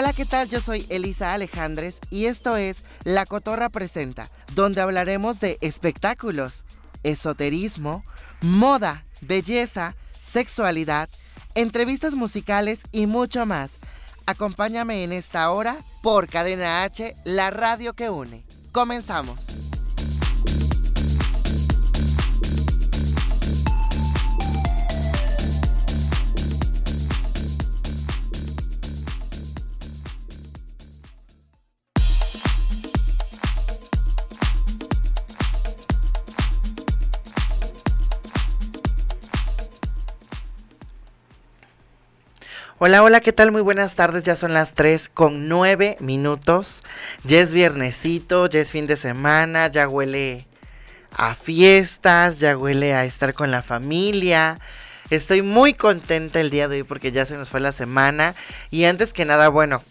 Hola, ¿qué tal? Yo soy Elisa Alejandres y esto es La Cotorra Presenta, donde hablaremos de espectáculos, esoterismo, moda, belleza, sexualidad, entrevistas musicales y mucho más. Acompáñame en esta hora por Cadena H, la radio que une. Comenzamos. Hola, hola, ¿qué tal? Muy buenas tardes, ya son las 3 con 9 minutos. Ya es viernesito, ya es fin de semana, ya huele a fiestas, ya huele a estar con la familia. Estoy muy contenta el día de hoy porque ya se nos fue la semana. Y antes que nada, bueno,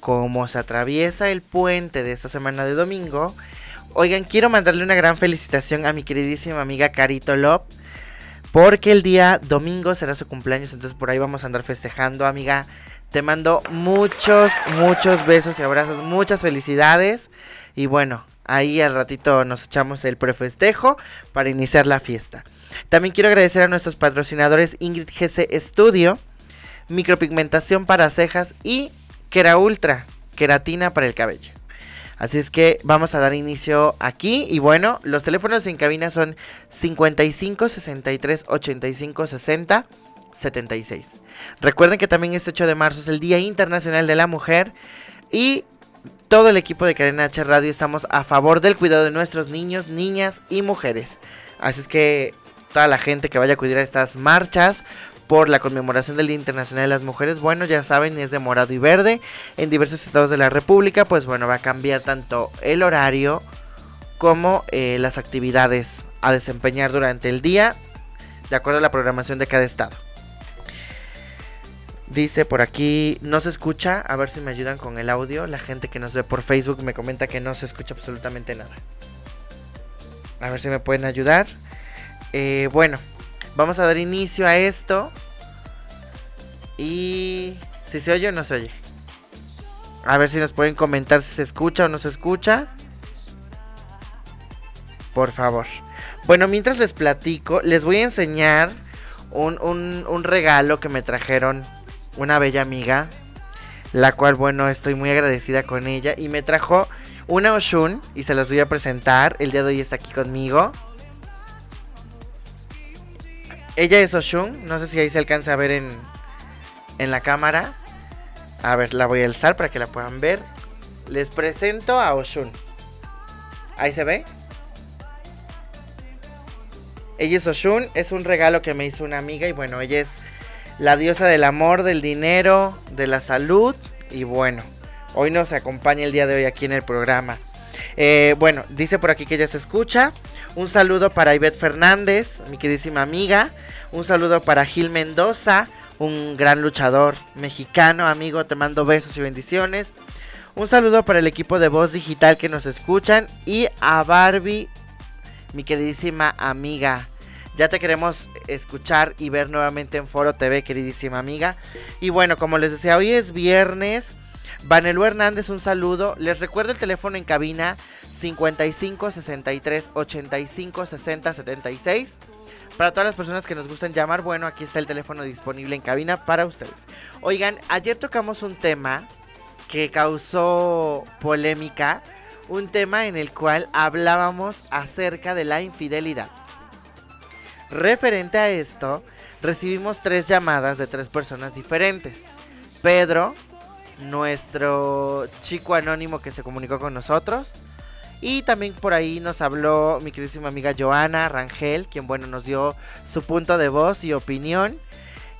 como se atraviesa el puente de esta semana de domingo, oigan, quiero mandarle una gran felicitación a mi queridísima amiga Carito Lop porque el día domingo será su cumpleaños, entonces por ahí vamos a andar festejando, amiga. Te mando muchos, muchos besos y abrazos, muchas felicidades. Y bueno, ahí al ratito nos echamos el prefestejo para iniciar la fiesta. También quiero agradecer a nuestros patrocinadores Ingrid GC Studio, micropigmentación para cejas y Kera Ultra, queratina para el cabello. Así es que vamos a dar inicio aquí. Y bueno, los teléfonos en cabina son 55 63 85 60 76. Recuerden que también este 8 de marzo es el Día Internacional de la Mujer. Y todo el equipo de Cadena H Radio estamos a favor del cuidado de nuestros niños, niñas y mujeres. Así es que toda la gente que vaya a cuidar estas marchas, por la conmemoración del Día Internacional de las Mujeres. Bueno, ya saben, es de morado y verde en diversos estados de la República. Pues bueno, va a cambiar tanto el horario como eh, las actividades a desempeñar durante el día, de acuerdo a la programación de cada estado. Dice por aquí, no se escucha, a ver si me ayudan con el audio. La gente que nos ve por Facebook me comenta que no se escucha absolutamente nada. A ver si me pueden ayudar. Eh, bueno, Vamos a dar inicio a esto. Y si se oye o no se oye. A ver si nos pueden comentar si se escucha o no se escucha. Por favor. Bueno, mientras les platico, les voy a enseñar un, un regalo que me trajeron una bella amiga. La cual, bueno, estoy muy agradecida con ella. Y me trajo una Oshun y se las voy a presentar. El día de hoy está aquí conmigo. Ella es Oshun. No sé si ahí se alcanza a ver en, en la cámara. A ver, la voy a alzar para que la puedan ver. Les presento a Oshun. Ahí se ve. Ella es Oshun. Es un regalo que me hizo una amiga. Y bueno, ella es la diosa del amor, del dinero, de la salud. Y bueno, hoy nos acompaña el día de hoy aquí en el programa. Eh, bueno, dice por aquí que ella se escucha. Un saludo para Ivette Fernández, mi queridísima amiga. Un saludo para Gil Mendoza, un gran luchador mexicano, amigo. Te mando besos y bendiciones. Un saludo para el equipo de voz digital que nos escuchan. Y a Barbie, mi queridísima amiga. Ya te queremos escuchar y ver nuevamente en Foro TV, queridísima amiga. Y bueno, como les decía, hoy es viernes. Vanelu Hernández, un saludo. Les recuerdo el teléfono en cabina 55 63 85 60 76. Para todas las personas que nos gustan llamar, bueno, aquí está el teléfono disponible en cabina para ustedes. Oigan, ayer tocamos un tema que causó polémica, un tema en el cual hablábamos acerca de la infidelidad. Referente a esto, recibimos tres llamadas de tres personas diferentes. Pedro, nuestro chico anónimo que se comunicó con nosotros, Y también por ahí nos habló mi queridísima amiga Joana Rangel, quien bueno nos dio su punto de voz y opinión.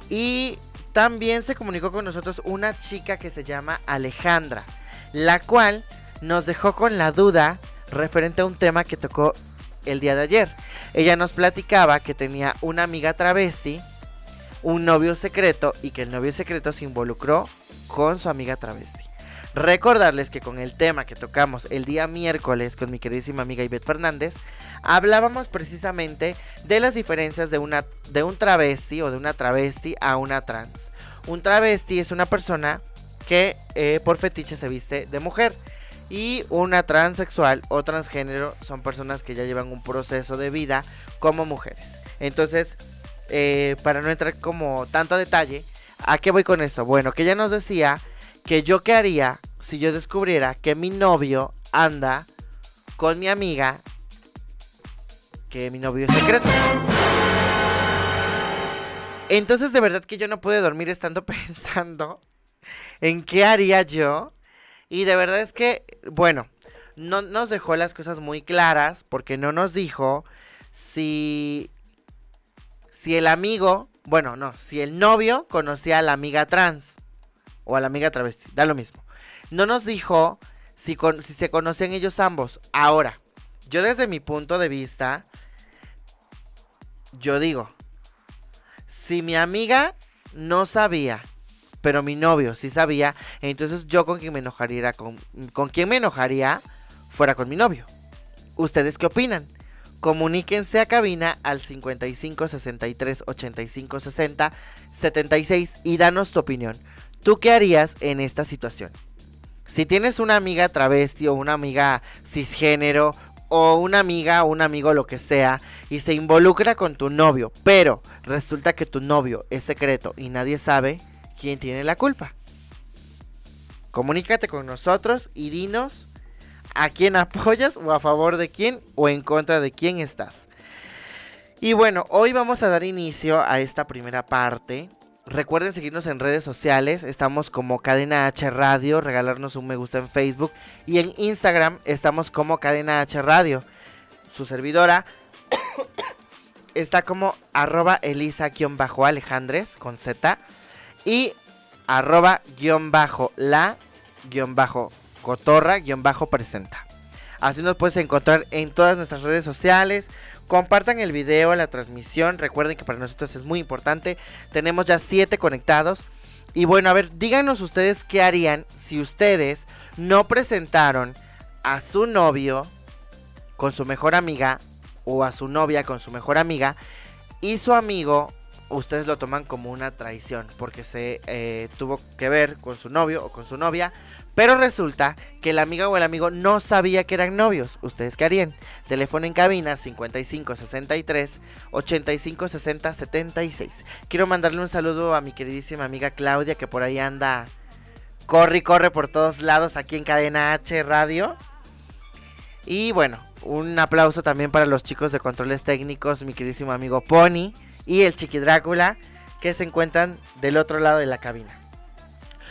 Y también se comunicó con nosotros una chica que se llama Alejandra, la cual nos dejó con la duda referente a un tema que tocó el día de ayer. Ella nos platicaba que tenía una amiga travesti, un novio secreto y que el novio secreto se involucró con su amiga travesti. Recordarles que con el tema que tocamos el día miércoles con mi queridísima amiga Ivette Fernández, hablábamos precisamente de las diferencias de, una, de un travesti o de una travesti a una trans. Un travesti es una persona que eh, por fetiche se viste de mujer. Y una transexual o transgénero son personas que ya llevan un proceso de vida como mujeres. Entonces, eh, para no entrar como tanto a detalle, ¿a qué voy con esto? Bueno, que ella nos decía que yo qué haría si yo descubriera que mi novio anda con mi amiga, que mi novio es secreto. Entonces de verdad que yo no pude dormir estando pensando en qué haría yo. Y de verdad es que, bueno, no nos dejó las cosas muy claras porque no nos dijo si si el amigo, bueno, no, si el novio conocía a la amiga trans o a la amiga travesti, da lo mismo. No nos dijo si, si se conocían ellos ambos. Ahora, yo desde mi punto de vista, yo digo, si mi amiga no sabía, pero mi novio sí sabía, entonces yo con quien me enojaría, con, con quien me enojaría, fuera con mi novio. ¿Ustedes qué opinan? Comuníquense a cabina al 55 63 85 60 76 y danos tu opinión. ¿Tú qué harías en esta situación? Si tienes una amiga travesti o una amiga cisgénero o una amiga o un amigo lo que sea y se involucra con tu novio, pero resulta que tu novio es secreto y nadie sabe quién tiene la culpa. Comunícate con nosotros y dinos a quién apoyas o a favor de quién o en contra de quién estás. Y bueno, hoy vamos a dar inicio a esta primera parte Recuerden seguirnos en redes sociales, estamos como Cadena H Radio, regalarnos un me gusta en Facebook y en Instagram estamos como Cadena H Radio. Su servidora está como arroba elisa-alejandres con Z y arroba guion bajo la guion bajo cotorra guion bajo presenta. Así nos puedes encontrar en todas nuestras redes sociales. Compartan el video, la transmisión. Recuerden que para nosotros es muy importante. Tenemos ya 7 conectados. Y bueno, a ver, díganos ustedes qué harían si ustedes no presentaron a su novio con su mejor amiga o a su novia con su mejor amiga y su amigo ustedes lo toman como una traición porque se eh, tuvo que ver con su novio o con su novia pero resulta que la amiga o el amigo no sabía que eran novios. ¿Ustedes qué harían? Teléfono en cabina 55 63 85 60 76. Quiero mandarle un saludo a mi queridísima amiga Claudia que por ahí anda corre y corre por todos lados aquí en Cadena H Radio. Y bueno, un aplauso también para los chicos de controles técnicos, mi queridísimo amigo Pony y el Chiqui Drácula que se encuentran del otro lado de la cabina.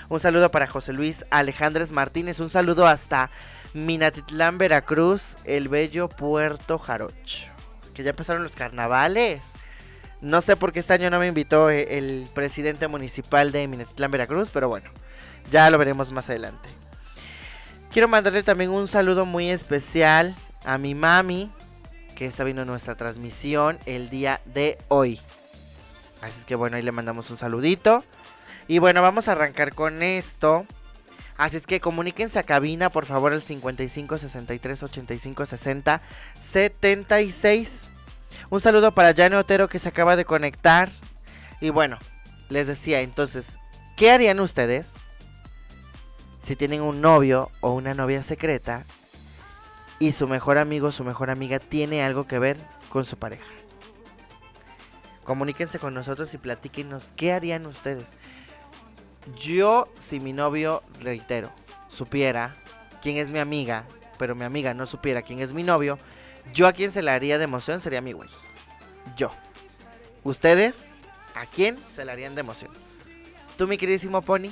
Un saludo para José Luis Alejandres Martínez. Un saludo hasta Minatitlán, Veracruz, el bello Puerto Jarocho. Que ya pasaron los carnavales. No sé por qué este año no me invitó eh, el presidente municipal de Minatitlán, Veracruz, pero bueno, ya lo veremos más adelante. Quiero mandarle también un saludo muy especial a mi mami, que está viendo nuestra transmisión el día de hoy. Así que bueno, ahí le mandamos un saludito. Y bueno, vamos a arrancar con esto. Así es que comuníquense a cabina, por favor, al 55 63 85 60 76. Un saludo para Jane Otero que se acaba de conectar. Y bueno, les decía entonces, ¿qué harían ustedes si tienen un novio o una novia secreta y su mejor amigo o su mejor amiga tiene algo que ver con su pareja? Comuníquense con nosotros y platíquenos qué harían ustedes. Yo, si mi novio, reitero, supiera quién es mi amiga, pero mi amiga no supiera quién es mi novio, yo a quien se le haría de emoción sería mi güey. Yo. ¿Ustedes? ¿A quién se le harían de emoción? ¿Tú, mi queridísimo Pony?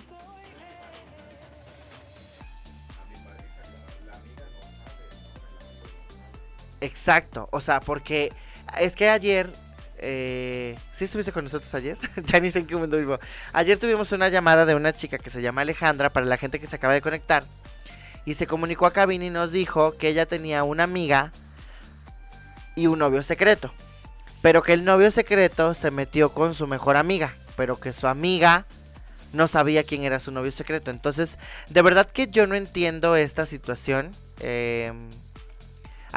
Exacto, o sea, porque es que ayer, eh, ¿sí estuviste con nosotros ayer? ya ni sé en qué mundo vivo. Ayer tuvimos una llamada de una chica que se llama Alejandra, para la gente que se acaba de conectar, y se comunicó a cabina y nos dijo que ella tenía una amiga y un novio secreto, pero que el novio secreto se metió con su mejor amiga, pero que su amiga no sabía quién era su novio secreto. Entonces, de verdad que yo no entiendo esta situación. Eh,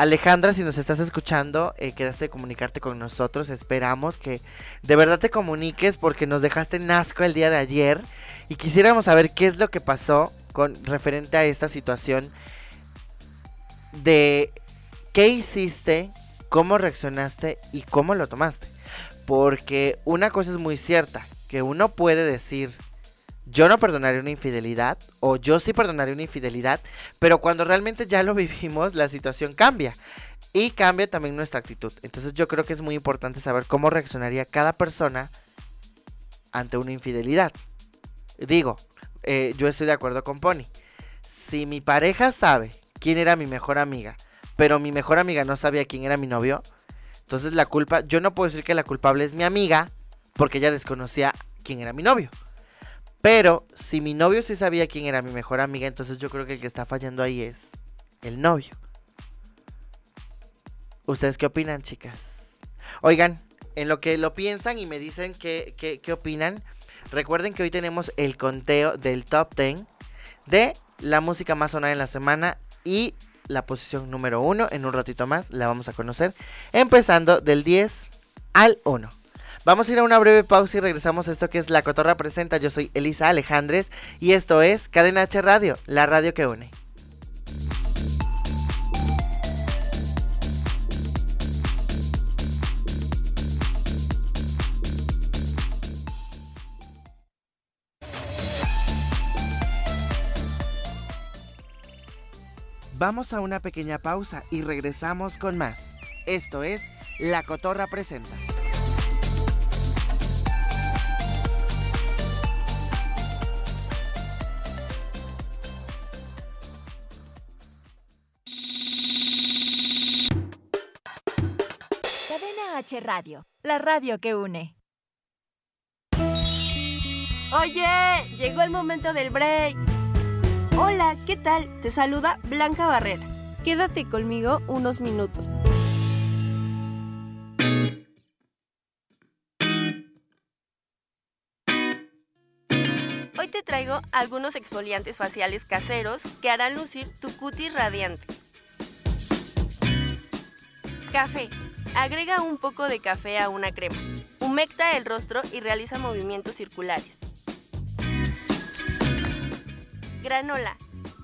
Alejandra, si nos estás escuchando, eh, quedaste de comunicarte con nosotros. Esperamos que de verdad te comuniques porque nos dejaste en asco el día de ayer y quisiéramos saber qué es lo que pasó con referente a esta situación de qué hiciste, cómo reaccionaste y cómo lo tomaste. Porque una cosa es muy cierta, que uno puede decir, yo no perdonaré una infidelidad o yo sí perdonaré una infidelidad, pero cuando realmente ya lo vivimos, la situación cambia y cambia también nuestra actitud. Entonces yo creo que es muy importante saber cómo reaccionaría cada persona ante una infidelidad. Digo, eh, yo estoy de acuerdo con Pony. Si mi pareja sabe quién era mi mejor amiga, pero mi mejor amiga no sabía quién era mi novio, entonces la culpa, yo no puedo decir que la culpable es mi amiga porque ella desconocía quién era mi novio. Pero si mi novio sí sabía quién era mi mejor amiga, entonces yo creo que el que está fallando ahí es el novio. ¿Ustedes qué opinan, chicas? Oigan, en lo que lo piensan y me dicen qué, qué, opinan, recuerden que hoy tenemos el conteo del top 10 de la música más sonada en la semana y la posición número 1. En un ratito más la vamos a conocer, empezando del 10 al 1. Vamos a ir a una breve pausa y regresamos a esto que es La Cotorra Presenta. Yo soy Elisa Alejandres y esto es Cadena H Radio, la radio que une. Vamos a una pequeña pausa y regresamos con más. Esto es La Cotorra Presenta. Radio, la radio que une. Oye, llegó el momento del break. Hola, ¿qué tal? Te saluda Blanca Barrera. Quédate conmigo unos minutos. Hoy te traigo algunos exfoliantes faciales caseros que harán lucir tu cutis radiante. Café Agrega un poco de café a una crema. Humecta el rostro y realiza movimientos circulares. Granola.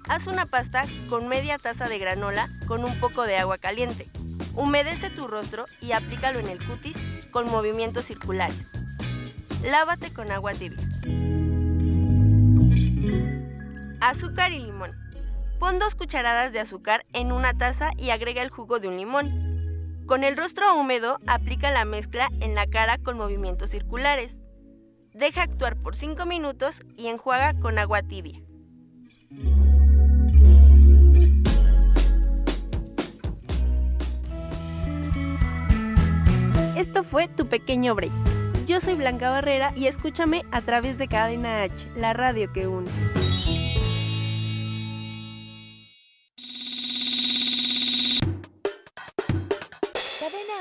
Haz una pasta con media taza de granola con un poco de agua caliente. Humedece tu rostro y aplícalo en el cutis con movimientos circulares. Lávate con agua tibia. Azúcar y limón. Pon dos cucharadas de azúcar en una taza y agrega el jugo de un limón. Con el rostro húmedo, aplica la mezcla en la cara con movimientos circulares. Deja actuar por 5 minutos y enjuaga con agua tibia. Esto fue tu pequeño break. Yo soy Blanca Barrera y escúchame a través de Cadena H, la radio que une.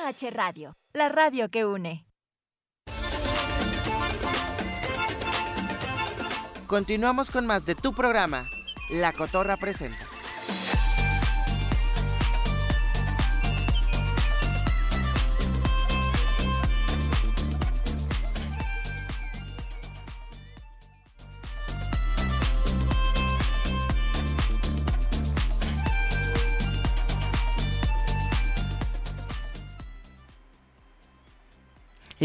H Radio, la radio que une. Continuamos con más de tu programa, La Cotorra Presenta.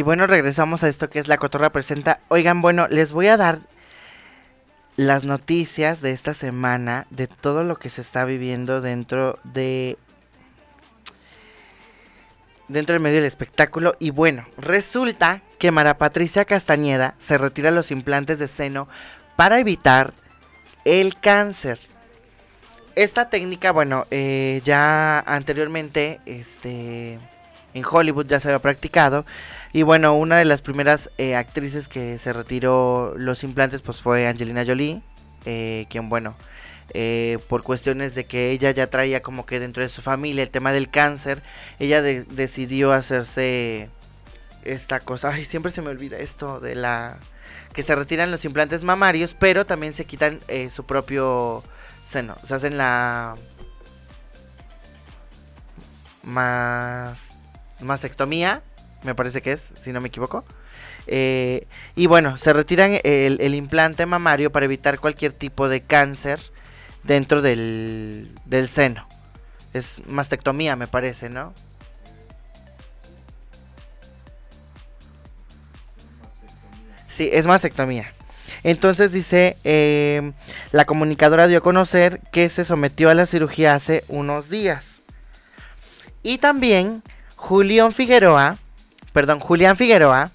Y bueno, regresamos a esto que es La Cotorra Presenta. Oigan, bueno, les voy a dar las noticias de esta semana, de todo lo que se está viviendo dentro de... Dentro del medio del espectáculo. Y bueno, resulta que Mara Patricia Castañeda se retira los implantes de seno para evitar el cáncer. esta técnica, bueno, eh, ya anteriormente, este, en Hollywood ya se había practicado. Y bueno, una de las primeras eh, actrices que se retiró los implantes, pues fue Angelina Jolie, eh, quien, bueno, por cuestiones de que ella ya traía como que dentro de su familia el tema del cáncer, ella decidió hacerse esta cosa. Ay, siempre se me olvida esto de la que se retiran los implantes mamarios, pero también se quitan su propio seno. Se hacen la más mastectomía, me parece que es, si no me equivoco. Eh, y bueno, se retiran el, implante mamario para evitar cualquier tipo de cáncer dentro del, del seno. Es mastectomía, me parece, ¿no? Sí, es mastectomía. Entonces dice, em, la comunicadora dio a conocer que se sometió a la cirugía hace unos días. Y también Julián Figueroa, perdón, Julián Figueroa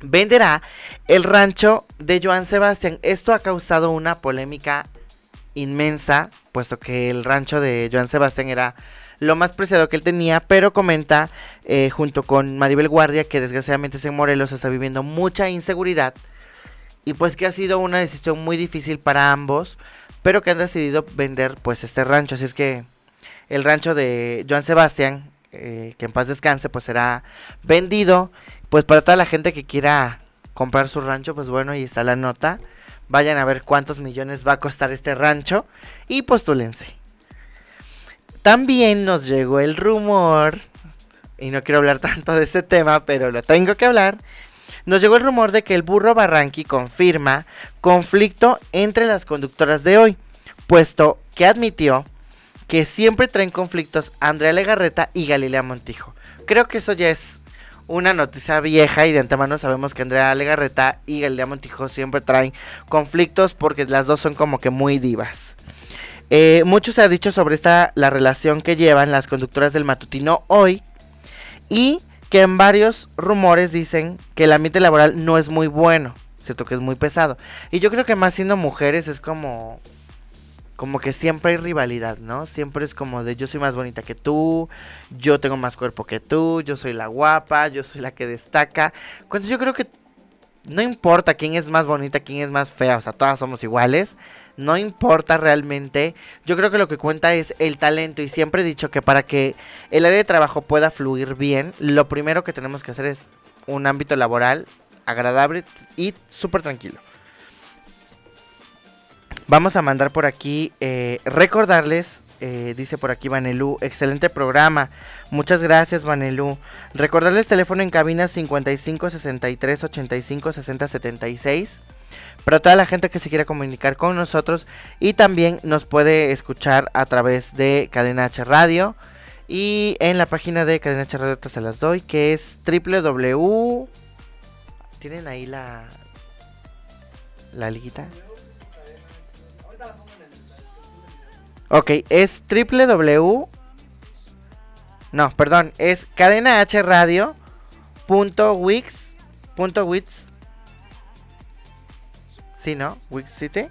venderá el rancho de Joan Sebastián. Esto ha causado una polémica inmensa, puesto que el rancho de Joan Sebastián era lo más preciado que él tenía, pero comenta eh, junto con Maribel Guardia que desgraciadamente en Morelos está viviendo mucha inseguridad y pues que ha sido una decisión muy difícil para ambos, pero que han decidido vender pues este rancho, así es que el rancho de Joan Sebastián, eh, que en paz descanse, pues será vendido, pues para toda la gente que quiera comprar su rancho, pues bueno, ahí está la nota, vayan a ver cuántos millones va a costar este rancho y postúlense. También nos llegó el rumor, y no quiero hablar tanto de este tema, pero lo tengo que hablar, nos llegó el rumor de que el burro Barranqui confirma conflicto entre las conductoras de hoy, puesto que admitió que siempre traen conflictos Andrea Legarreta y Galilea Montijo. Creo que eso ya es una noticia vieja y de antemano sabemos que Andrea Legarreta y Galilea Montijo siempre traen conflictos porque las dos son como que muy divas. Eh, mucho se ha dicho sobre esta la relación que llevan las conductoras del matutino hoy y que en varios rumores dicen que el ambiente laboral no es muy bueno, cierto que es muy pesado. Y yo creo que más siendo mujeres es como como que siempre hay rivalidad, ¿no? Siempre es como de yo soy más bonita que tú, yo tengo más cuerpo que tú, yo soy la guapa, yo soy la que destaca. Cuando yo creo que no importa quién es más bonita, quién es más fea, o sea, todas somos iguales no importa realmente. Yo creo que lo que cuenta es el talento y siempre he dicho que para que el área de trabajo pueda fluir bien, lo primero que tenemos que hacer es un ámbito laboral agradable y súper tranquilo. Vamos a mandar por aquí, eh, recordarles, eh, dice por aquí Vanelu, excelente programa. Muchas gracias Vanelu. Recordarles teléfono en cabina 55 63 85 60 76 para toda la gente que se quiera comunicar con nosotros y también nos puede escuchar a través de Cadena H Radio y en la página de Cadena H Radio se las doy que es www tienen ahí la la liguita ok es www no perdón es cadena h radio punto punto Sí, ¿no? Wix City.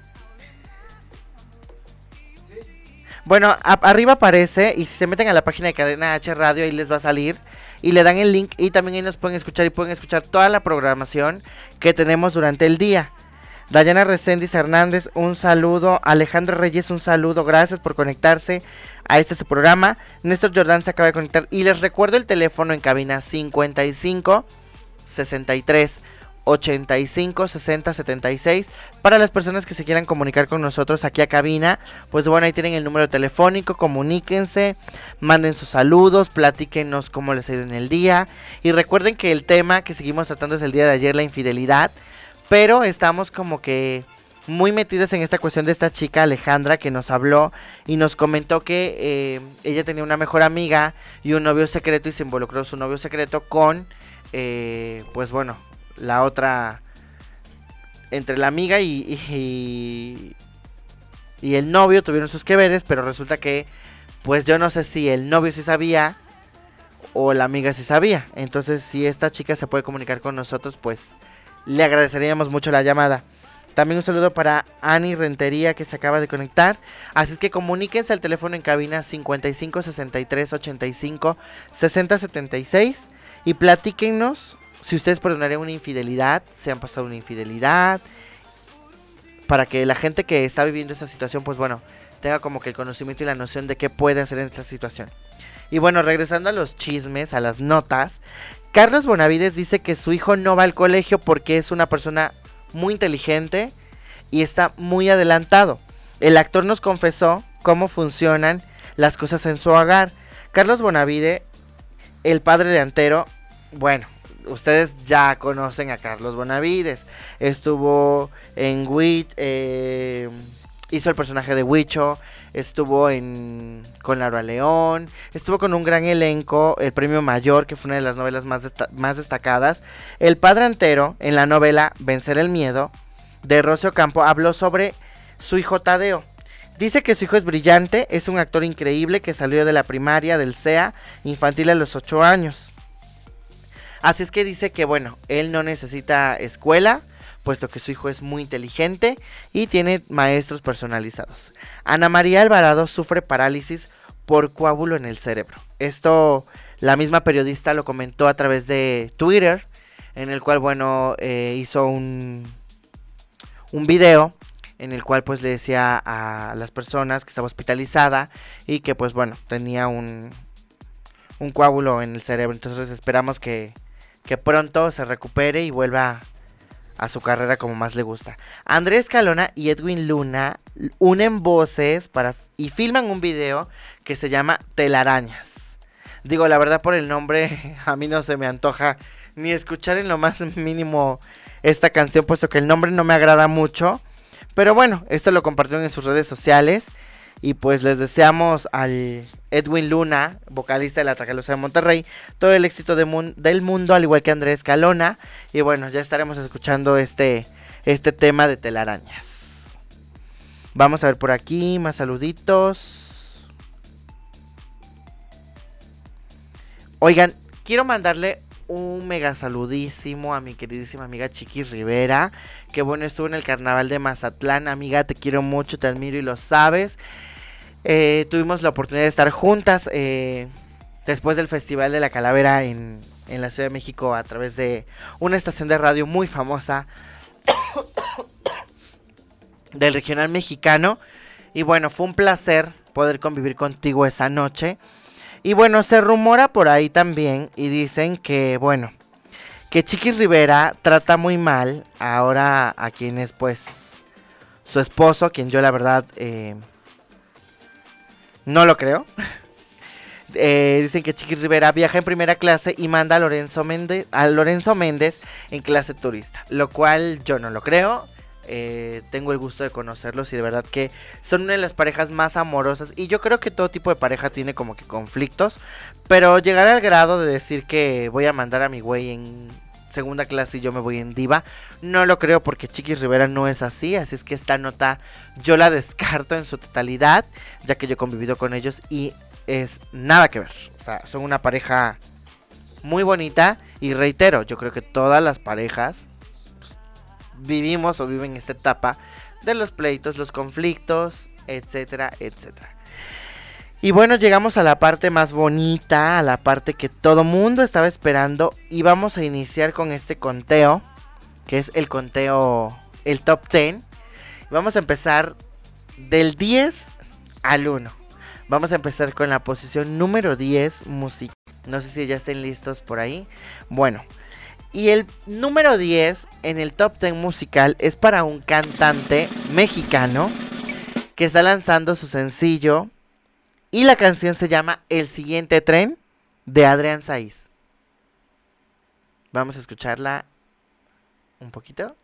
Bueno, arriba aparece y si se meten a la página de Cadena H Radio ahí les va a salir y le dan el link y también ahí nos pueden escuchar y pueden escuchar toda la programación que tenemos durante el día. Dayana Reséndiz Hernández, un saludo. Alejandro Reyes, un saludo. Gracias por conectarse a este su programa. Néstor Jordán se acaba de conectar y les recuerdo el teléfono en cabina 55 63 85 60 76 para las personas que se quieran comunicar con nosotros aquí a cabina pues bueno ahí tienen el número telefónico comuníquense manden sus saludos platíquenos cómo les ha ido en el día y recuerden que el tema que seguimos tratando es el día de ayer la infidelidad pero estamos como que muy metidas en esta cuestión de esta chica Alejandra que nos habló y nos comentó que eh, ella tenía una mejor amiga y un novio secreto y se involucró su novio secreto con eh, pues bueno la otra entre la amiga y, y, el novio tuvieron sus que veres, pero resulta que pues yo no sé si el novio sí sabía o la amiga sí sabía. Entonces, si esta chica se puede comunicar con nosotros, pues le agradeceríamos mucho la llamada. También un saludo para Ani Rentería que se acaba de conectar. Así es que comuníquense al teléfono en cabina 55 63 85 60 76 y platíquenos si ustedes perdonarían una infidelidad, se han pasado una infidelidad, para que la gente que está viviendo esta situación, pues bueno, tenga como que el conocimiento y la noción de qué puede hacer en esta situación. Y bueno, regresando a los chismes, a las notas, Carlos Bonavides dice que su hijo no va al colegio porque es una persona muy inteligente y está muy adelantado. El actor nos confesó cómo funcionan las cosas en su hogar. Carlos Bonavide, el padre de Antero, bueno, ustedes ya conocen a Carlos Bonavides. Estuvo en Wit, eh, hizo el personaje de Huicho, estuvo en con Laura León, estuvo con un gran elenco, el premio mayor, que fue una de las novelas más, más destacadas. El padre entero, en la novela Vencer el Miedo, de Rocio Campo, habló sobre su hijo Tadeo. Dice que su hijo es brillante, es un actor increíble que salió de la primaria del CEA infantil a los 8 años. Así es que dice que bueno, él no necesita escuela, puesto que su hijo es muy inteligente y tiene maestros personalizados. Ana María Alvarado sufre parálisis por coágulo en el cerebro. Esto la misma periodista lo comentó a través de Twitter, en el cual, bueno, eh, hizo un, un video en el cual pues le decía a las personas que estaba hospitalizada y que pues bueno, tenía un, un coágulo en el cerebro. Entonces esperamos que, que pronto se recupere y vuelva a su carrera como más le gusta. Andrés Calona y Edwin Luna unen voces para y filman un video que se llama Telarañas. Digo, la verdad por el nombre a mí no se me antoja ni escuchar en lo más mínimo esta canción, puesto que el nombre no me agrada mucho. Pero bueno, esto lo compartieron en sus redes sociales y pues les deseamos al Edwin Luna, vocalista de la Tracalosa de Monterrey, todo el éxito del mundo, al igual que Andrés Calona. Y bueno, ya estaremos escuchando este, este tema de telarañas. Vamos a ver por aquí, más saluditos. Oigan, quiero mandarle un mega saludísimo a mi queridísima amiga Chiquis Rivera. Que bueno, estuvo en el carnaval de Mazatlán. Amiga, te quiero mucho, te admiro y lo sabes. Eh, tuvimos la oportunidad de estar juntas eh, después del Festival de la Calavera en, en, la Ciudad de México a través de una estación de radio muy famosa del regional mexicano. Y bueno, fue un placer poder convivir contigo esa noche. Y bueno, se rumora por ahí también y dicen que, bueno, que Chiquis Rivera trata muy mal ahora a quien es pues su esposo, quien yo la verdad... Eh, no lo creo. Eh, dicen que Chiquis Rivera viaja en primera clase y manda a Lorenzo Méndez, a Lorenzo Méndez en clase turista. Lo cual yo no lo creo. Eh, tengo el gusto de conocerlos y de verdad que son una de las parejas más amorosas. Y yo creo que todo tipo de pareja tiene como que conflictos. Pero llegar al grado de decir que voy a mandar a mi güey en segunda clase y yo me voy en diva. No lo creo porque Chiquis Rivera no es así. Así es que esta nota yo la descarto en su totalidad. Ya que yo he convivido con ellos y es nada que ver. O sea, son una pareja muy bonita. Y reitero, yo creo que todas las parejas pues, vivimos o viven esta etapa de los pleitos, los conflictos, etcétera, etcétera. Y bueno, llegamos a la parte más bonita, a la parte que todo mundo estaba esperando. Y vamos a iniciar con este conteo, que es el conteo, el top 10. Vamos a empezar del 10 al 1. Vamos a empezar con la posición número 10, música. No sé si ya estén listos por ahí. Bueno, y el número 10 en el top 10 musical es para un cantante mexicano que está lanzando su sencillo y la canción se llama El siguiente tren de Adrián Saiz. Vamos a escucharla un poquito.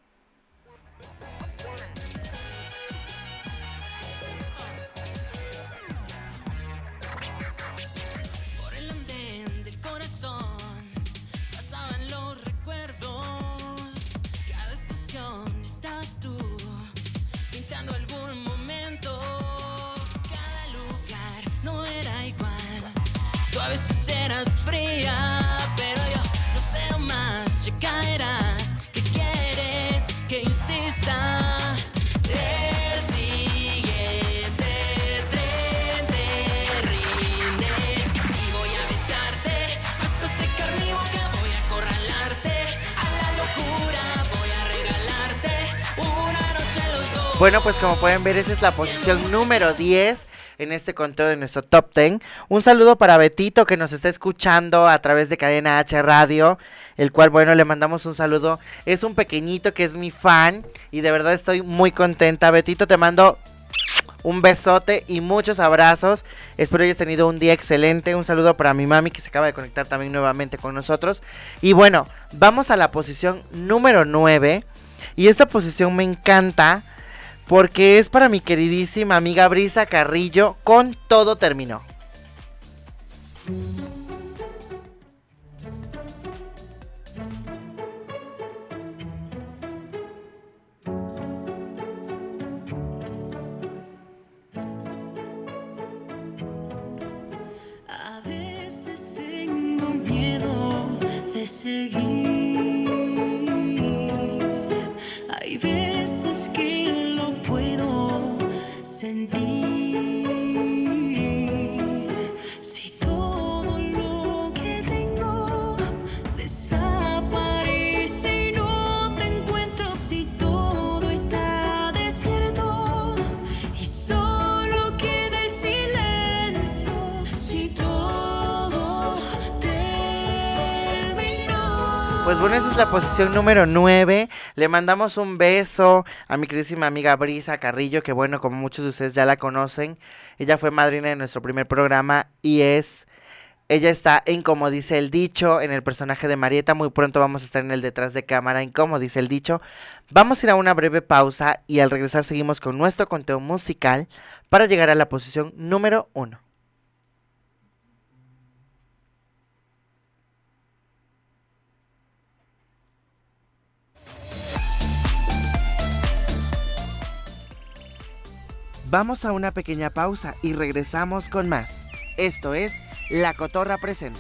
A eras fría, pero yo no sé más, ya. ¿Qué quieres? que insista. El siguiente tren te y voy a besarte hasta secar mi boca. Voy a acorralarte a la locura. Voy a regalarte una noche los dos. Bueno, pues como pueden ver, esa es la posición número 10 en este conteo de nuestro top 10. Un saludo para Betito que nos está escuchando a través de Cadena H Radio, el cual, bueno, le mandamos un saludo. Es un pequeñito que es mi fan y de verdad estoy muy contenta. Betito, te mando un besote y muchos abrazos. Espero hayas tenido un día excelente. Un saludo para mi mami que se acaba de conectar también nuevamente con nosotros. Y bueno, vamos a la posición número 9. Y esta posición me encanta porque es para mi queridísima amiga Brisa Carrillo. Con todo terminó. A veces tengo miedo de seguir. La posición número 9. Le mandamos un beso a mi queridísima amiga Brisa Carrillo, que bueno, como muchos de ustedes ya la conocen, ella fue madrina de nuestro primer programa y es... Ella está en Como dice el dicho, en el personaje de Marieta. Muy pronto vamos a estar en el detrás de cámara en Como dice el dicho. Vamos a ir a una breve pausa y al regresar seguimos con nuestro conteo musical para llegar a la posición número 1. Vamos a una pequeña pausa y regresamos con más. Esto es La Cotorra Presenta.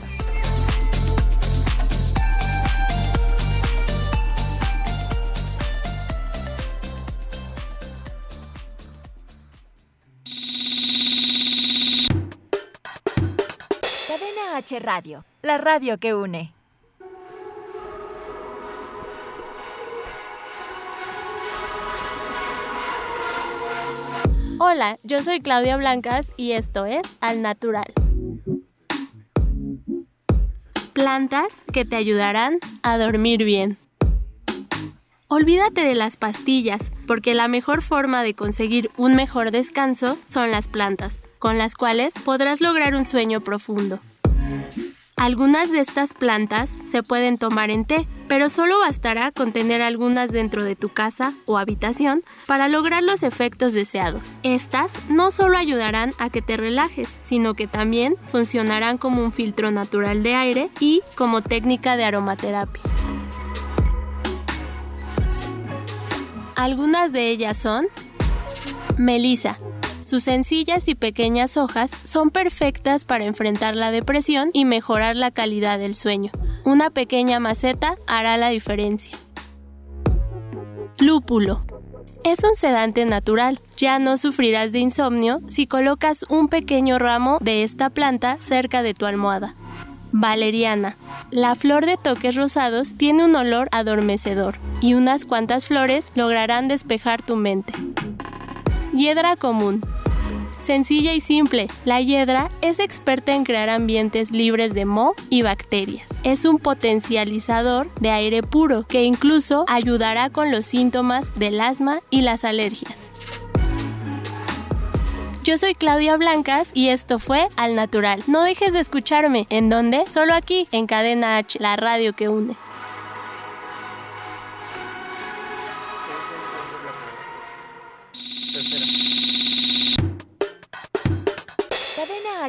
Cadena H Radio, la radio que une. Hola, yo soy Claudia Blancas y esto es Al Natural. Plantas que te ayudarán a dormir bien. Olvídate de las pastillas, porque la mejor forma de conseguir un mejor descanso son las plantas, con las cuales podrás lograr un sueño profundo. Algunas de estas plantas se pueden tomar en té, pero solo bastará con tener algunas dentro de tu casa o habitación para lograr los efectos deseados. Estas no solo ayudarán a que te relajes, sino que también funcionarán como un filtro natural de aire y como técnica de aromaterapia. Algunas de ellas son Melisa. Sus sencillas y pequeñas hojas son perfectas para enfrentar la depresión y mejorar la calidad del sueño. Una pequeña maceta hará la diferencia. Lúpulo. Es un sedante natural. Ya no sufrirás de insomnio si colocas un pequeño ramo de esta planta cerca de tu almohada. Valeriana. La flor de toques rosados tiene un olor adormecedor y unas cuantas flores lograrán despejar tu mente. Hiedra común. Sencilla y simple, la hiedra es experta en crear ambientes libres de moho y bacterias. Es un potencializador de aire puro que incluso ayudará con los síntomas del asma y las alergias. Yo soy Claudia Blancas y esto fue Al Natural. No dejes de escucharme. ¿En dónde? Solo aquí, en Cadena H, la radio que une.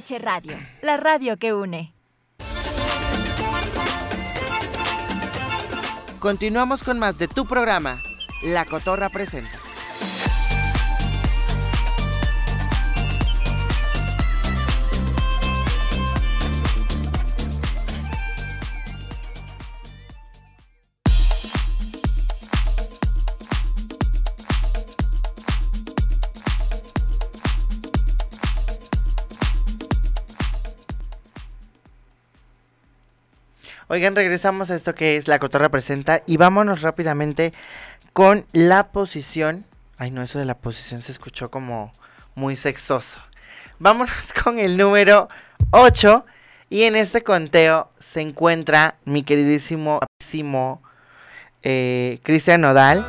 Radio, la radio que une. Continuamos con más de tu programa, La Cotorra Presenta. Oigan, regresamos a esto que es La Cotorra Presenta y vámonos rápidamente con la posición. Ay, no, eso de la posición se escuchó como muy sexoso. Vámonos con el número 8 y en este conteo se encuentra mi queridísimo eh, Cristian Nodal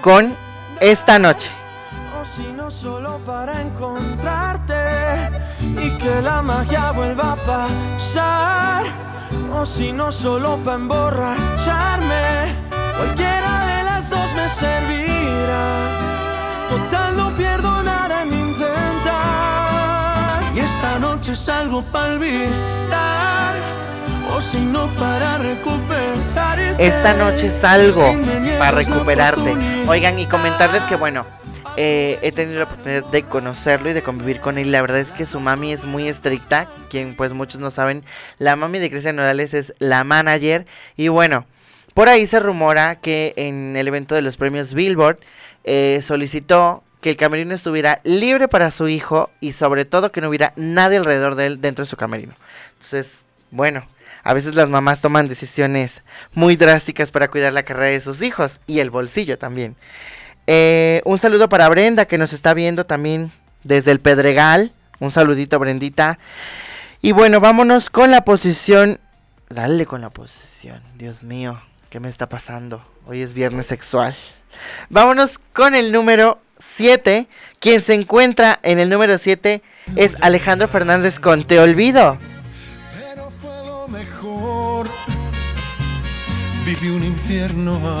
con Esta Noche. O si no solo para encontrarte y que la magia vuelva a pasar. O si no solo para emborracharme. Cualquiera de las dos me servirá. Total no pierdo nada en intentar. Y esta noche salgo para olvidar. O si no para recuperar. Esta noche salgo para recuperarte. Oigan, y comentarles que bueno, eh, he tenido la oportunidad de conocerlo y de convivir con él. La verdad es que su mami es muy estricta. Quien pues muchos no saben, la mami de Cristian Nodales es la manager. Y bueno, por ahí se rumora que en el evento de los premios Billboard eh, solicitó que el camerino estuviera libre para su hijo y sobre todo que no hubiera nadie alrededor de él dentro de su camerino. Entonces, bueno, a veces las mamás toman decisiones muy drásticas para cuidar la carrera de sus hijos y el bolsillo también. Eh, un saludo para Brenda que nos está viendo también desde el Pedregal. Un saludito, Brendita. Y bueno, vámonos con la posición. Dale con la posición. Dios mío, ¿qué me está pasando? Hoy es viernes sexual. Vámonos con el número 7. Quien se encuentra en el número 7 es Alejandro Fernández con Te Olvido. Pero fue lo mejor. Viví un infierno a.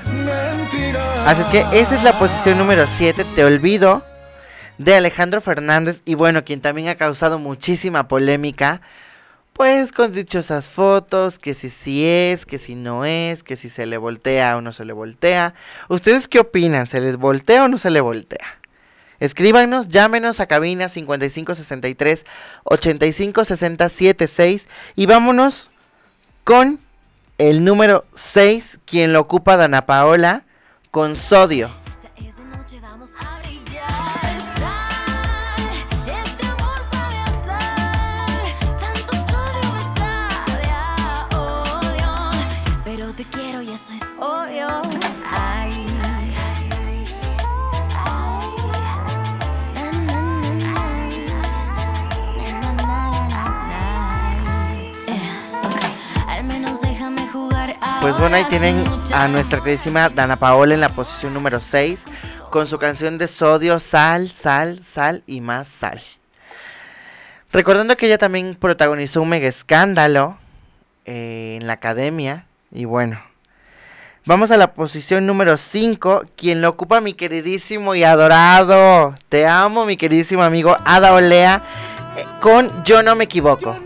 Así que esa es la posición número 7, Te Olvido, de Alejandro Fernández. Y bueno, quien también ha causado muchísima polémica, pues con dichosas fotos, que si sí es, que si no es, que si se le voltea o no se le voltea. ¿Ustedes qué opinan? ¿Se les voltea o no se le voltea? Escríbanos, llámenos a cabina 5563 856076 y vámonos con el número 6, quien lo ocupa Dana Paola, con sodio. Pues bueno, ahí tienen a nuestra queridísima Dana Paola en la posición número 6 con su canción de sodio, sal, sal, sal y más sal. Recordando que ella también protagonizó un mega escándalo eh, en la academia. Y bueno, vamos a la posición número 5, quien lo ocupa mi queridísimo y adorado. Te amo, mi queridísimo amigo Ada Olea, eh, con. Yo no me equivoco.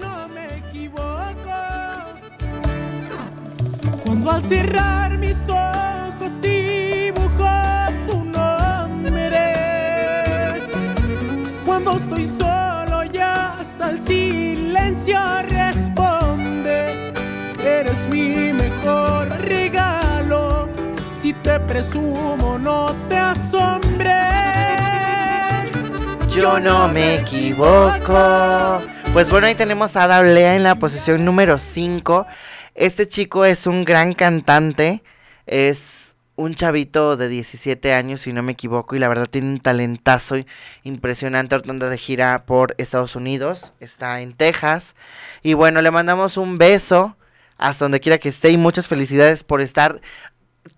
Cuando al cerrar mis ojos dibujo tu nombre. Cuando estoy solo y hasta el silencio responde. Eres mi mejor regalo. Si te presumo, no te asombre. Yo no me equivoco. Pues bueno, ahí tenemos a Ada Olea en la posición número 5. Este chico es un gran cantante. Es un chavito de 17 años, si no me equivoco. Y la verdad tiene un talentazo impresionante. Ahorita de gira por Estados Unidos. Está en Texas. Y bueno, le mandamos un beso hasta donde quiera que esté. Y muchas felicidades por estar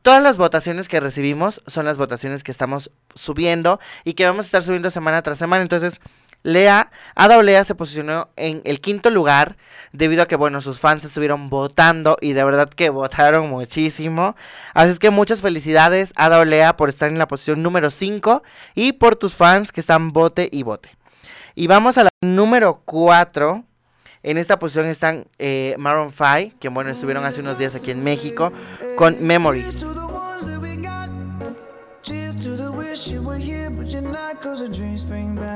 todas las votaciones que recibimos son las votaciones que estamos subiendo y que vamos a estar subiendo semana tras semana. Entonces, Lea, Ada Olea se posicionó en el quinto lugar debido a que, bueno, sus fans estuvieron votando y de verdad que votaron muchísimo. Así es que muchas felicidades, Ada Olea, por estar en la posición número 5 y por tus fans que están vote y vote. Y vamos a la número 4. En esta posición están eh, Maroon 5, que bueno, estuvieron hace unos días aquí en México, con Memories.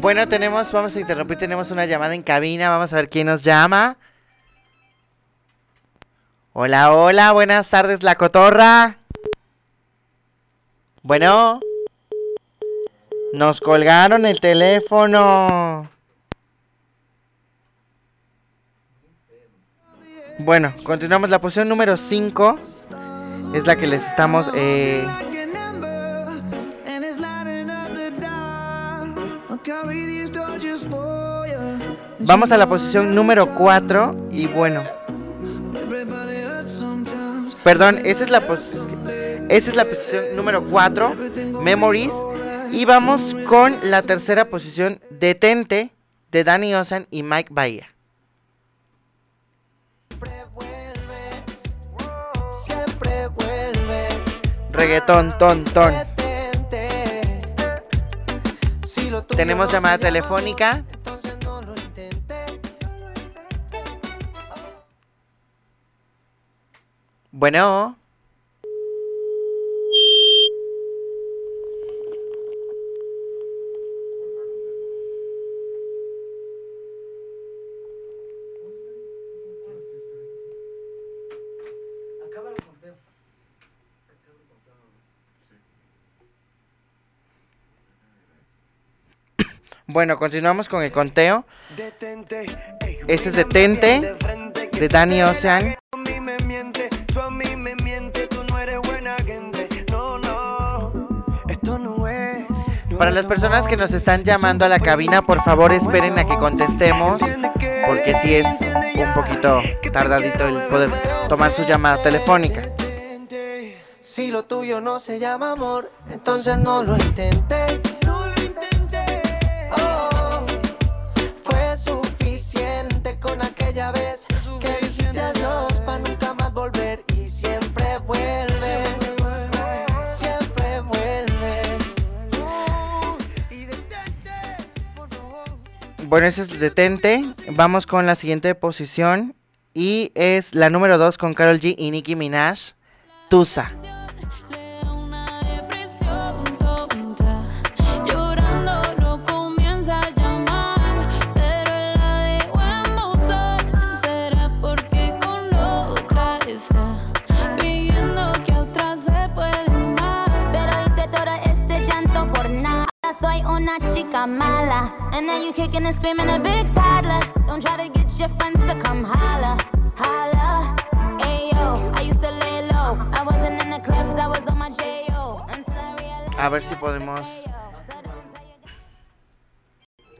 Bueno, tenemos, vamos a interrumpir, tenemos una llamada en cabina, vamos a ver quién nos llama. Hola, hola, buenas tardes, la cotorra. Bueno. Nos colgaron el teléfono. Bueno, continuamos. La posición número 5 es la que les estamos... eh, vamos a la posición número 4 y bueno. Perdón, esa es la esa es la posición número 4, Memories. Y vamos con la tercera posición, Detente, de Danny Ocean y Mike Bahía. Reggaetón, ton, ton. Tenemos llamada telefónica. Bueno. Bueno, continuamos con el conteo. Este es Detente de Danny Ocean. Para las personas que nos están llamando a la cabina, por favor esperen a que contestemos, porque si sí es un poquito tardadito el poder tomar su llamada telefónica. Si lo tuyo no se llama amor, entonces no lo intentes. Bueno, ese es Detente. Vamos con la siguiente posición. Y es la número 2 con Carol G y Nicki Minaj. Tusa. And now you kicking and screaming a big toddler. Don't try to get your friends to come holla. Holla. Ayo, I used to lay low. I wasn't in the clubs, I was on my J.O. Until I realized. A ver si podemos.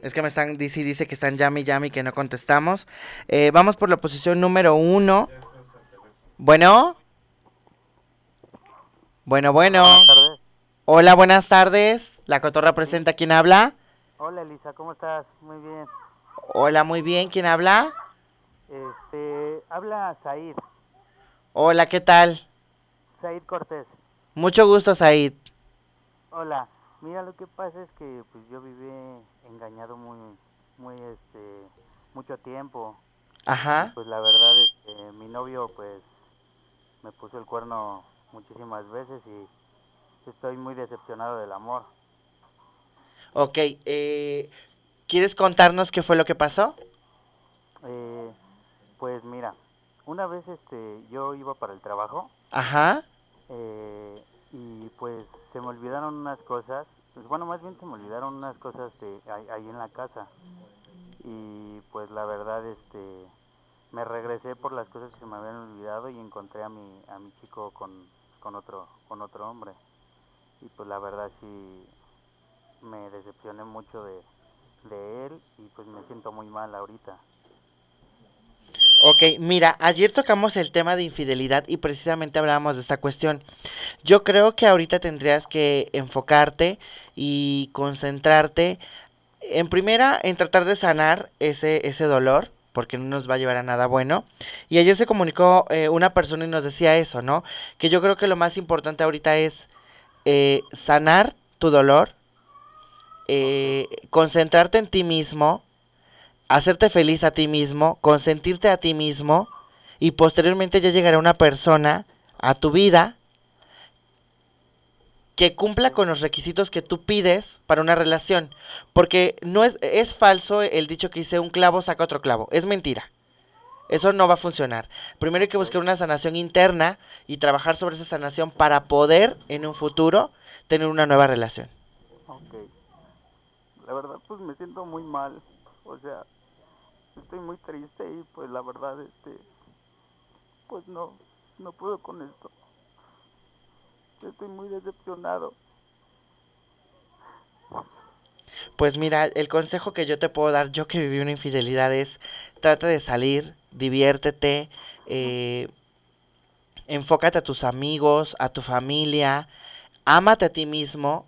Es que me están, dice, dice que están llame y llame y que no contestamos. Eh, vamos por la posición número 1. Bueno. Bueno, bueno. Hola, buenas tardes. La cotorra presenta quién habla. Hola Elisa, ¿cómo estás? Muy bien. Hola, muy bien. ¿Quién habla? Este, habla Said, Hola, ¿qué tal? Said Cortés. Mucho gusto, Said. Hola, mira lo que pasa es que pues yo viví engañado muy, muy este, mucho tiempo. Ajá. Pues la verdad es que mi novio pues me puso el cuerno muchísimas veces y estoy muy decepcionado del amor. Ok, eh, ¿quieres contarnos qué fue lo que pasó? Eh, pues mira, una vez este, yo iba para el trabajo Ajá. eh, y pues se me olvidaron unas cosas, pues, bueno, más bien se me olvidaron unas cosas de ahí, ahí en la casa y pues la verdad este me regresé por las cosas que se me habían olvidado y encontré a mi a mi chico con, con otro con otro hombre y pues la verdad sí me decepcioné mucho de, él y pues me siento muy mal ahorita. Ok, mira, ayer tocamos el tema de infidelidad y precisamente hablábamos de esta cuestión. Yo creo que ahorita tendrías que enfocarte y concentrarte en primera en tratar de sanar ese, ese dolor, porque no nos va a llevar a nada bueno. Y ayer se comunicó eh, una persona y nos decía eso, ¿no? Que yo creo que lo más importante ahorita es eh, sanar tu dolor, eh, concentrarte en ti mismo, hacerte feliz a ti mismo, consentirte a ti mismo y posteriormente ya llegará una persona a tu vida que cumpla con los requisitos que tú pides para una relación. Porque no es, es falso el dicho que dice un clavo saca otro clavo. Es mentira. Eso no va a funcionar. Primero hay que buscar una sanación interna y trabajar sobre esa sanación para poder en un futuro tener una nueva relación. La verdad, pues me siento muy mal. O sea, estoy muy triste y pues la verdad, este, pues no, no puedo con esto. Estoy muy decepcionado. Pues mira, el consejo que yo te puedo dar, yo que viví una infidelidad, es trata de salir, diviértete, eh, enfócate a tus amigos, a tu familia, ámate a ti mismo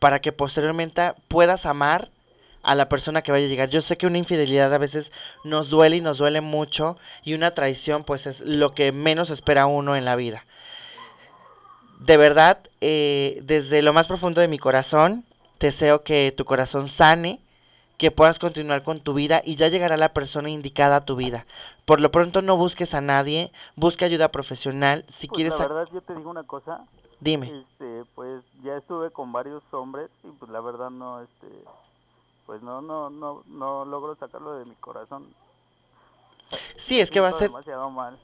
para que posteriormente puedas amar a la persona que vaya a llegar. Yo sé que una infidelidad a veces nos duele y nos duele mucho y una traición pues es lo que menos espera uno en la vida. De verdad, eh, desde lo más profundo de mi corazón, deseo que tu corazón sane, que puedas continuar con tu vida y ya llegará la persona indicada a tu vida. Por lo pronto no busques a nadie, busca ayuda profesional. Si Pues quieres... la verdad, yo te digo una cosa. Dime. Este, pues ya estuve con varios hombres y pues la verdad no, este, pues no, no, no, no logro sacarlo de mi corazón. Sí, es que va a ser... demasiado mal.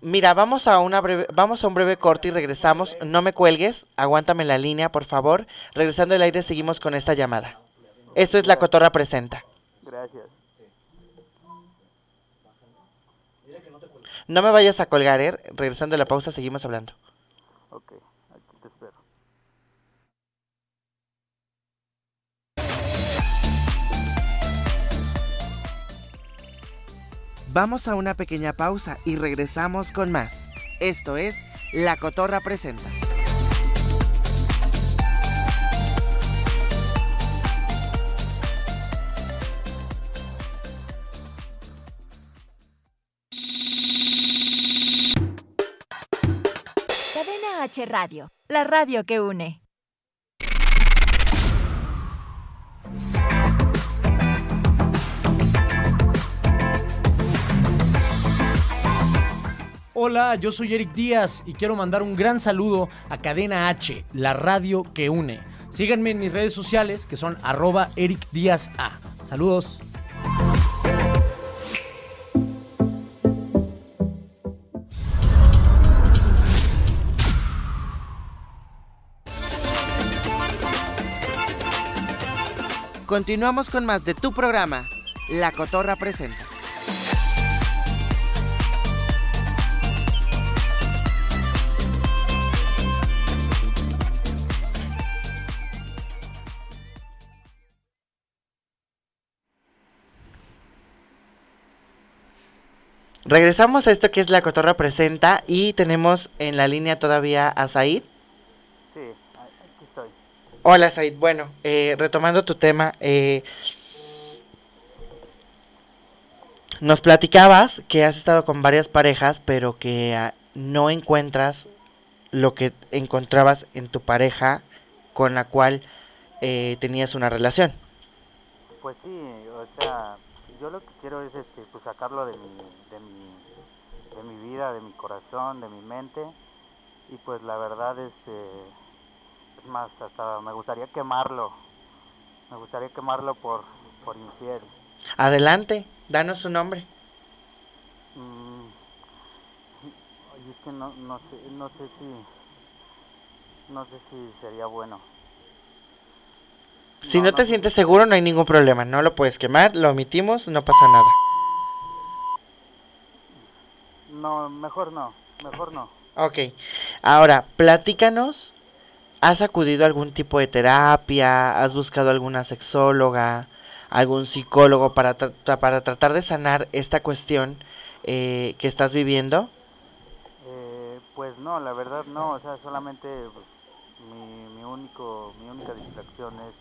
Mira, vamos a una breve, vamos a un breve corte y regresamos. No me cuelgues, aguántame la línea, por favor. Regresando al aire seguimos con esta llamada. Esto es La Cotorra Presenta. Gracias. No me vayas a colgar, ¿eh? Regresando a la pausa seguimos hablando. Vamos a una pequeña pausa y regresamos con más. Esto es La Cotorra Presenta. Cadena H Radio, la radio que une. Hola, yo soy Eric Díaz y quiero mandar un gran saludo a Cadena H, la radio que une. Síganme en mis redes sociales que son arroba Eric Díaz A. Saludos. Continuamos con más de tu programa, La Cotorra Presenta. Regresamos a esto que es La Cotorra Presenta y tenemos en la línea todavía a Said. Sí, aquí estoy. Hola Said, bueno, eh, retomando tu tema, eh, nos platicabas que has estado con varias parejas, pero que ah, no encuentras lo que encontrabas en tu pareja con la cual eh, tenías una relación. Pues sí, o sea, yo lo que quiero es este, pues sacarlo de mi, de mi, de mi vida, de mi corazón, de mi mente y pues la verdad este, es más, hasta me gustaría quemarlo, me gustaría quemarlo por, por infiel. Adelante, danos su nombre. Mm, oye, es que no, no sé, no sé si, no sé si sería bueno. Si no, te sientes seguro, no hay ningún problema, no lo puedes quemar, lo omitimos, no pasa nada. No, mejor no, mejor no. Ok, ahora, platícanos, ¿has acudido a algún tipo de terapia? ¿Has buscado alguna sexóloga? algún psicólogo para, tra- para tratar de sanar esta cuestión eh, que estás viviendo? Eh, pues no, la verdad no, o sea, solamente pues, mi, mi único, mi única distracción es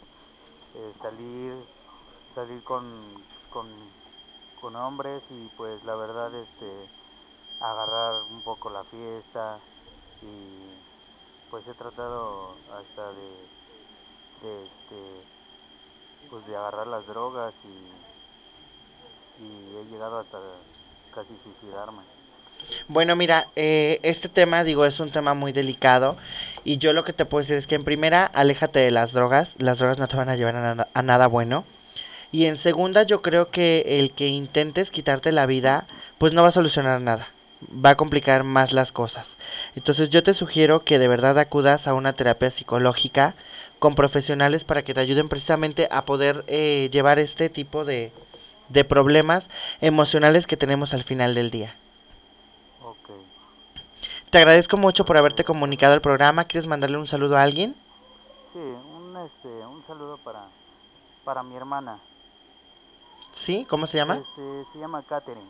eh, salir, salir con, con, con hombres y pues la verdad este, agarrar un poco la fiesta y pues he tratado hasta de, este, pues de agarrar las drogas y, y he llegado hasta casi suicidarme. Bueno, mira, eh, este tema, digo, es un tema muy delicado y yo lo que te puedo decir es que en primera, aléjate de las drogas, las drogas no te van a llevar a, a nada bueno. Y en segunda, yo creo que el que intentes quitarte la vida, pues no va a solucionar nada, va a complicar más las cosas. Entonces yo te sugiero que de verdad acudas a una terapia psicológica con profesionales para que te ayuden precisamente a poder eh, llevar este tipo de, de problemas emocionales que tenemos al final del día. Te agradezco mucho por haberte comunicado al programa. ¿Quieres mandarle un saludo a alguien? Sí, un, este, un saludo para, para mi hermana. ¿Sí? ¿Cómo se llama? Este, se llama Katherine.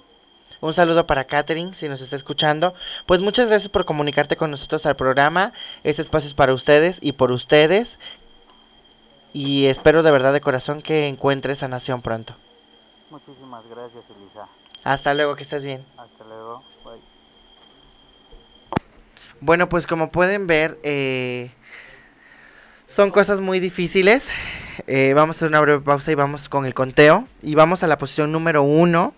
Un saludo para Katherine, si nos está escuchando. Pues muchas gracias por comunicarte con nosotros al programa. Este espacio es para ustedes y por ustedes. Y espero de verdad de corazón que encuentres sanación pronto. Muchísimas gracias, Elisa. Hasta luego, que estés bien. Hasta luego. Bye. Bueno, pues como pueden ver, eh, son cosas muy difíciles. Eh, vamos a hacer una breve pausa y vamos con el conteo. Y vamos a la posición número uno.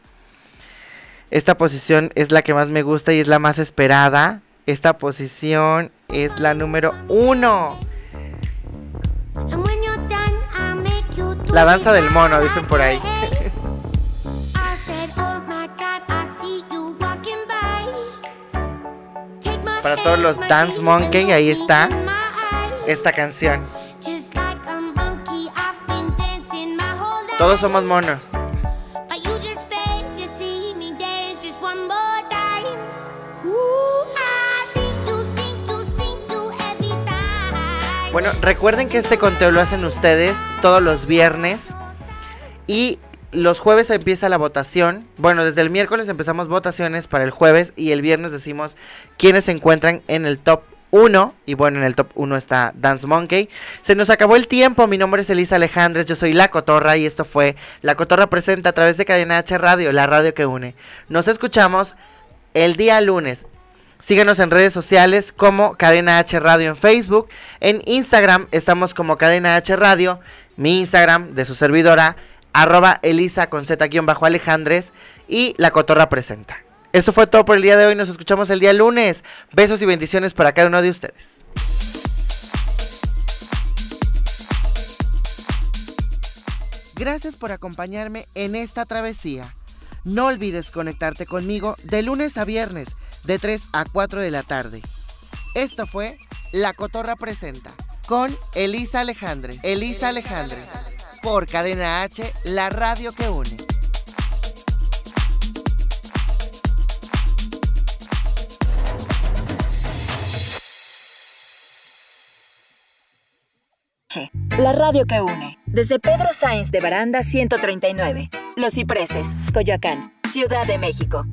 Esta posición es la que más me gusta y es la más esperada. Esta posición es la número uno. La danza del mono, dicen por ahí. Para todos los Dance Monkey, look ahí está esta canción. Todos somos monos. Bueno, recuerden que este conteo lo hacen ustedes todos los viernes y los jueves empieza la votación. Bueno, desde el miércoles empezamos votaciones para el jueves y el viernes decimos quiénes se encuentran en el top 1. Y bueno, en el top 1 está Dance Monkey. Se nos acabó el tiempo. Mi nombre es Elisa Alejandres. Yo soy La Cotorra y esto fue La Cotorra Presenta a través de Cadena H Radio, la radio que une. Nos escuchamos el día lunes. Síguenos en redes sociales como Cadena H Radio en Facebook. En Instagram estamos como Cadena H Radio. Mi Instagram de su servidora, arroba Elisa con Z guion bajo Alejandres. Y La Cotorra Presenta. Eso fue todo por el día de hoy. Nos escuchamos el día lunes. Besos y bendiciones para cada uno de ustedes. Gracias por acompañarme en esta travesía. No olvides conectarte conmigo de lunes a viernes, de 3 a 4 de la tarde. Esto fue La Cotorra Presenta, con Elisa Alejandres. Elisa Alejandres, por Cadena H, la radio que une. La radio que une. Desde Pedro Sáenz de Baranda 139. Los Cipreses, Coyoacán, Ciudad de México.